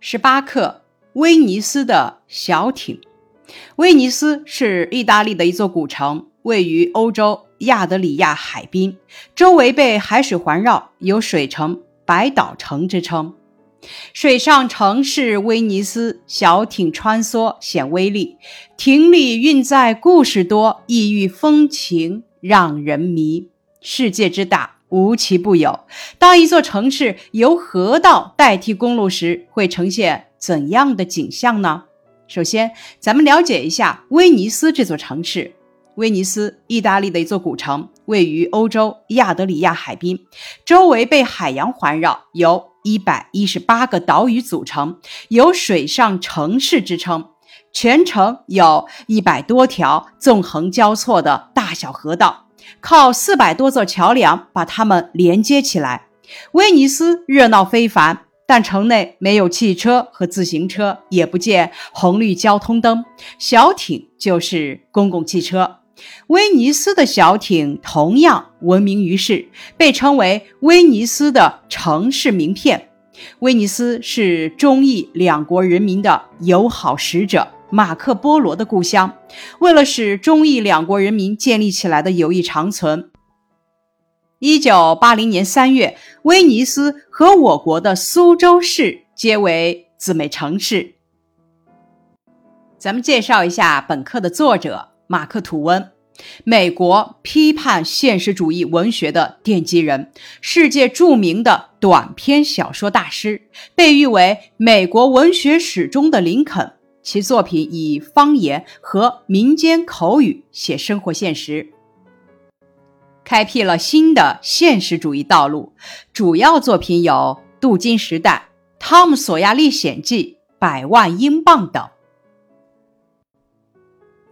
十八克威尼斯的小艇。威尼斯是意大利的一座古城，位于欧洲亚得里亚海滨，周围被海水环绕，有“水城”“百岛城”之称。水上城市威尼斯，小艇穿梭显威力，艇里运载故事多，异域风情让人迷。世界之大，无奇不有。当一座城市由河道代替公路时，会呈现怎样的景象呢？首先，咱们了解一下威尼斯这座城市。威尼斯，意大利的一座古城，位于欧洲亚得里亚海滨，周围被海洋环绕，由一百一十八个岛屿组成，有“水上城市”之称。全城有一百多条纵横交错的大小河道，靠四百多座桥梁把它们连接起来。威尼斯热闹非凡。但城内没有汽车和自行车，也不见红绿交通灯。小艇就是公共汽车。威尼斯的小艇同样闻名于世，被称为威尼斯的城市名片。威尼斯是中意两国人民的友好使者马克·波罗的故乡。为了使中意两国人民建立起来的友谊长存。一九八零年三月，威尼斯和我国的苏州市皆为姊妹城市。咱们介绍一下本课的作者马克·吐温，美国批判现实主义文学的奠基人，世界著名的短篇小说大师，被誉为美国文学史中的林肯。其作品以方言和民间口语写生活现实。开辟了新的现实主义道路，主要作品有《镀金时代》《汤姆·索亚历险记》《百万英镑》等。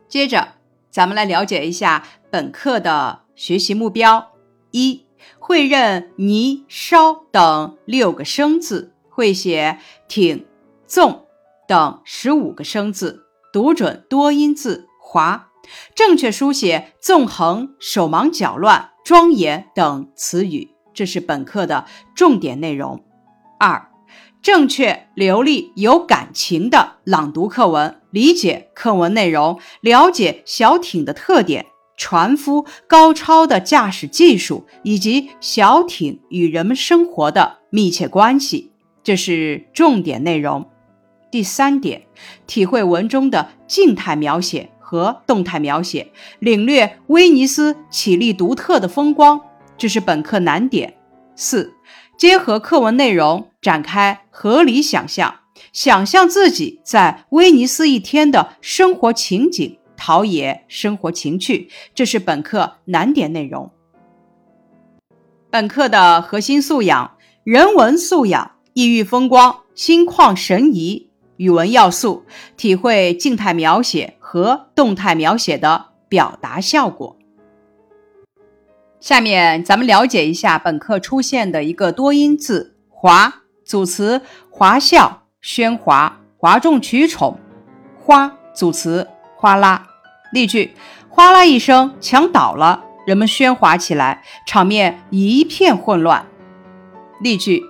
接着，咱们来了解一下本课的学习目标：一、会认“泥”“烧”等六个生字，会写“挺”“纵”等十五个生字，读准多音字“华”。正确书写“纵横”“手忙脚乱”“庄严”等词语，这是本课的重点内容。二、正确、流利、有感情的朗读课文，理解课文内容，了解小艇的特点、船夫高超的驾驶技术以及小艇与人们生活的密切关系，这是重点内容。第三点，体会文中的静态描写。和动态描写，领略威尼斯绮丽独特的风光，这是本课难点。四、结合课文内容展开合理想象，想象自己在威尼斯一天的生活情景，陶冶生活情趣，这是本课难点内容。本课的核心素养：人文素养、异域风光、心旷神怡。语文要素：体会静态描写和动态描写的表达效果。下面咱们了解一下本课出现的一个多音字“华”，组词：华笑、喧哗、哗众取宠；“哗”组词：哗啦。例句：哗啦一声，墙倒了，人们喧哗起来，场面一片混乱。例句。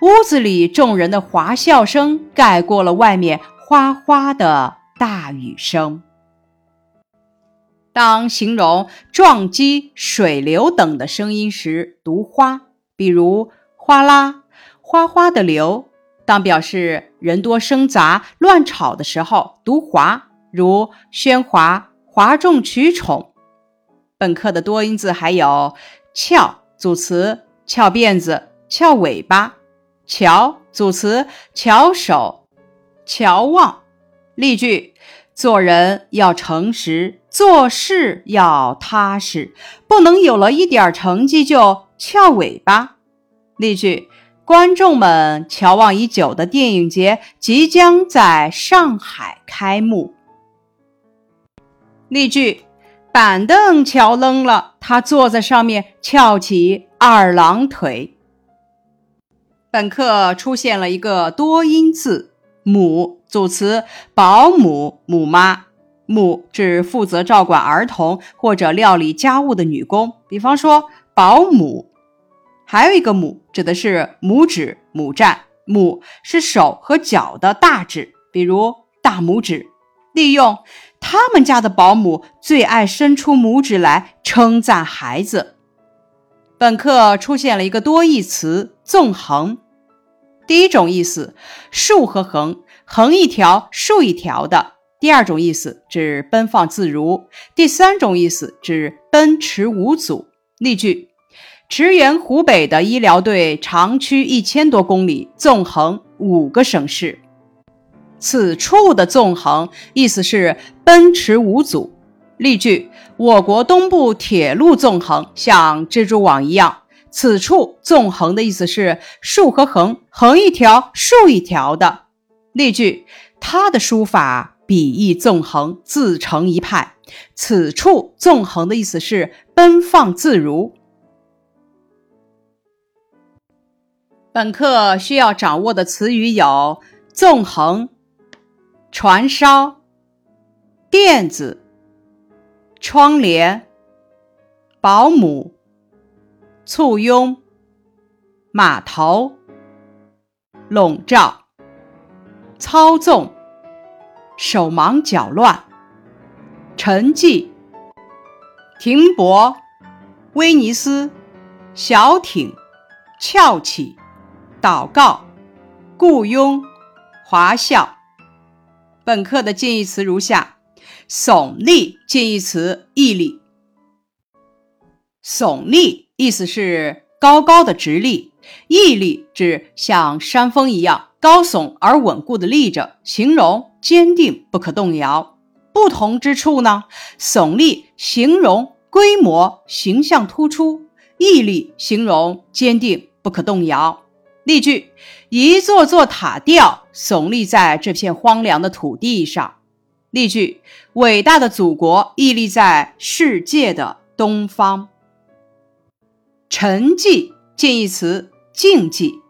屋子里众人的哗笑声盖过了外面哗哗的大雨声。当形容撞击、水流等的声音时，读“哗”，比如“哗啦”“哗哗的流”；当表示人多声杂、乱吵的时候，读“哗”，如“喧哗”“哗众取宠”。本课的多音字还有“翘”组词：翘辫子、翘尾巴。翘组词：翘首、翘望。例句：做人要诚实，做事要踏实，不能有了一点成绩就翘尾巴。例句：观众们瞧望已久的电影节即将在上海开幕。例句：板凳翘扔了，他坐在上面翘起二郎腿。本课出现了一个多音字“母”，组词：保姆、母妈。母指负责照管儿童或者料理家务的女工，比方说保姆。还有一个母，指的是拇指、母站。拇是手和脚的大指，比如大拇指。利用他们家的保姆最爱伸出拇指来称赞孩子。本课出现了一个多义词“纵横”。第一种意思，竖和横，横一条，竖一条的；第二种意思指奔放自如；第三种意思指奔驰无阻。例句：驰援湖北的医疗队长驱一千多公里，纵横五个省市。此处的纵横意思是奔驰无阻。例句：我国东部铁路纵横，像蜘蛛网一样。此处纵横的意思是竖和横，横一条，竖一条的。例句：他的书法笔意纵横，自成一派。此处纵横的意思是奔放自如。本课需要掌握的词语有：纵横。传烧、垫子、窗帘、保姆、簇拥、码头、笼罩、操纵、手忙脚乱、沉寂、停泊、威尼斯、小艇、翘起、祷告、雇佣、华校。本课的近义词如下：耸立近义词屹立。耸立意思是高高的直立，屹立指像山峰一样高耸而稳固的立着，形容坚定不可动摇。不同之处呢？耸立形容规模形象突出，屹立形容坚定不可动摇。例句：一座座塔吊耸立在这片荒凉的土地上。例句：伟大的祖国屹立在世界的东方。沉寂近义词静寂。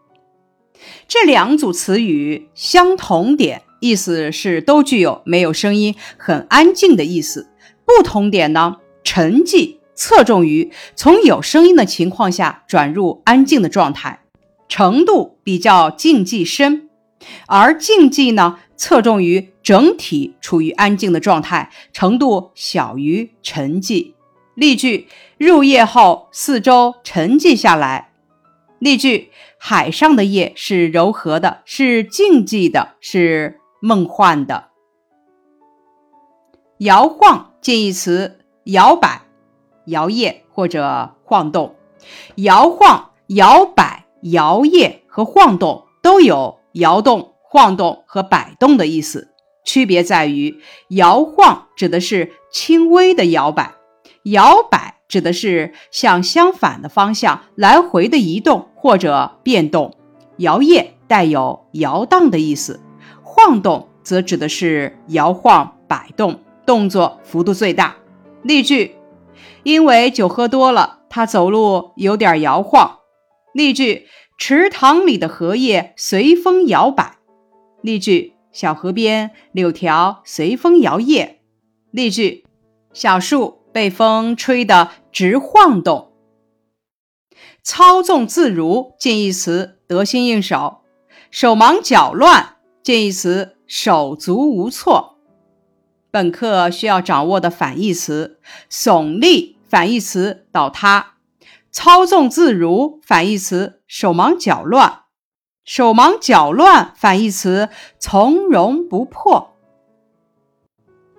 这两组词语相同点，意思是都具有没有声音、很安静的意思。不同点呢？沉寂侧重于从有声音的情况下转入安静的状态。程度比较静寂深，而静寂呢，侧重于整体处于安静的状态，程度小于沉寂。例句：入夜后，四周沉寂下来。例句：海上的夜是柔和的，是静寂的，是梦幻的。摇晃近义词：摇摆、摇曳或者晃动。摇晃、摇摆。摇曳和晃动都有摇动、晃动和摆动的意思，区别在于摇晃指的是轻微的摇摆，摇摆指的是向相反的方向来回的移动或者变动。摇曳带有摇荡的意思，晃动则指的是摇晃、摆动，动作幅度最大。例句：因为酒喝多了，他走路有点摇晃。例句：池塘里的荷叶随风摇摆。例句：小河边柳条随风摇曳。例句：小树被风吹得直晃动。操纵自如近义词得心应手。手忙脚乱近义词手足无措。本课需要掌握的反义词：耸立反义词倒塌。操纵自如反义词手忙脚乱，手忙脚乱反义词从容不迫。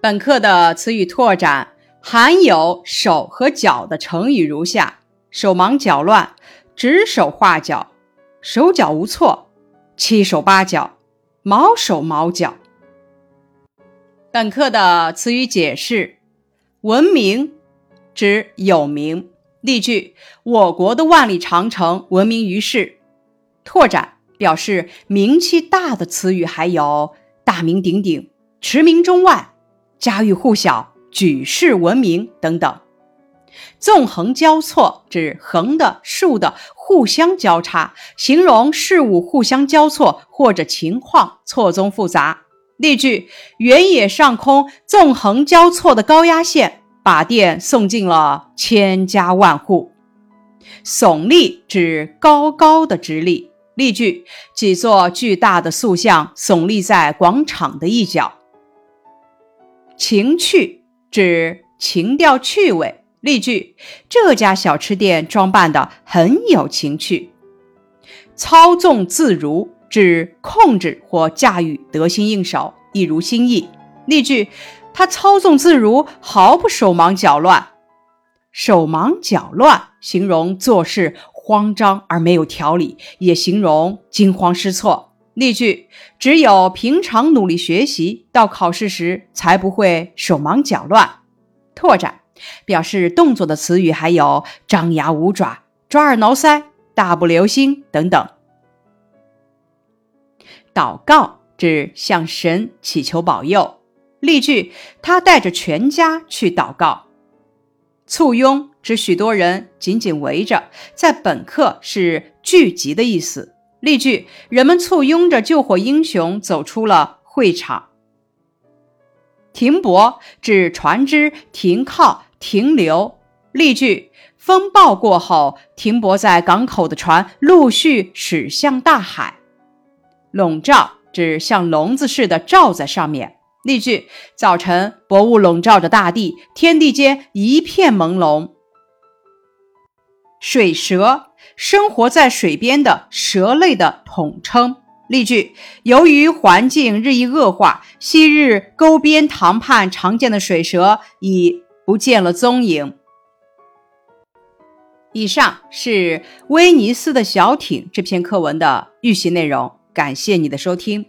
本课的词语拓展含有手和脚的成语如下：手忙脚乱，指手画脚，手脚无措，七手八脚，毛手毛脚。本课的词语解释：闻名，指有名。例句：我国的万里长城闻名于世。拓展表示名气大的词语还有大名鼎鼎、驰名中外、家喻户晓、举世闻名等等。纵横交错指横的、竖的互相交叉，形容事物互相交错或者情况错综复杂。例句：原野上空纵横交错的高压线。把电送进了千家万户。耸立指高高的直立。例句：几座巨大的塑像耸立在广场的一角。情趣指情调趣味。例句：这家小吃店装扮的很有情趣。操纵自如指控制或驾驭得心应手，一如心意。例句：他操纵自如，毫不手忙脚乱。手忙脚乱形容做事慌张而没有条理，也形容惊慌失措。例句：只有平常努力学习，到考试时才不会手忙脚乱。拓展表示动作的词语还有张牙舞爪、抓耳挠腮、大步流星等等。祷告指向神祈求保佑。例句：他带着全家去祷告。簇拥指许多人紧紧围着，在本课是聚集的意思。例句：人们簇拥着救火英雄走出了会场。停泊指船只停靠、停留。例句：风暴过后，停泊在港口的船陆续驶向大海。笼罩指像笼子似的罩在上面。例句：早晨，薄雾笼罩着大地，天地间一片朦胧。水蛇，生活在水边的蛇类的统称。例句：由于环境日益恶化，昔日沟边塘畔常见的水蛇已不见了踪影。以上是《威尼斯的小艇》这篇课文的预习内容，感谢你的收听。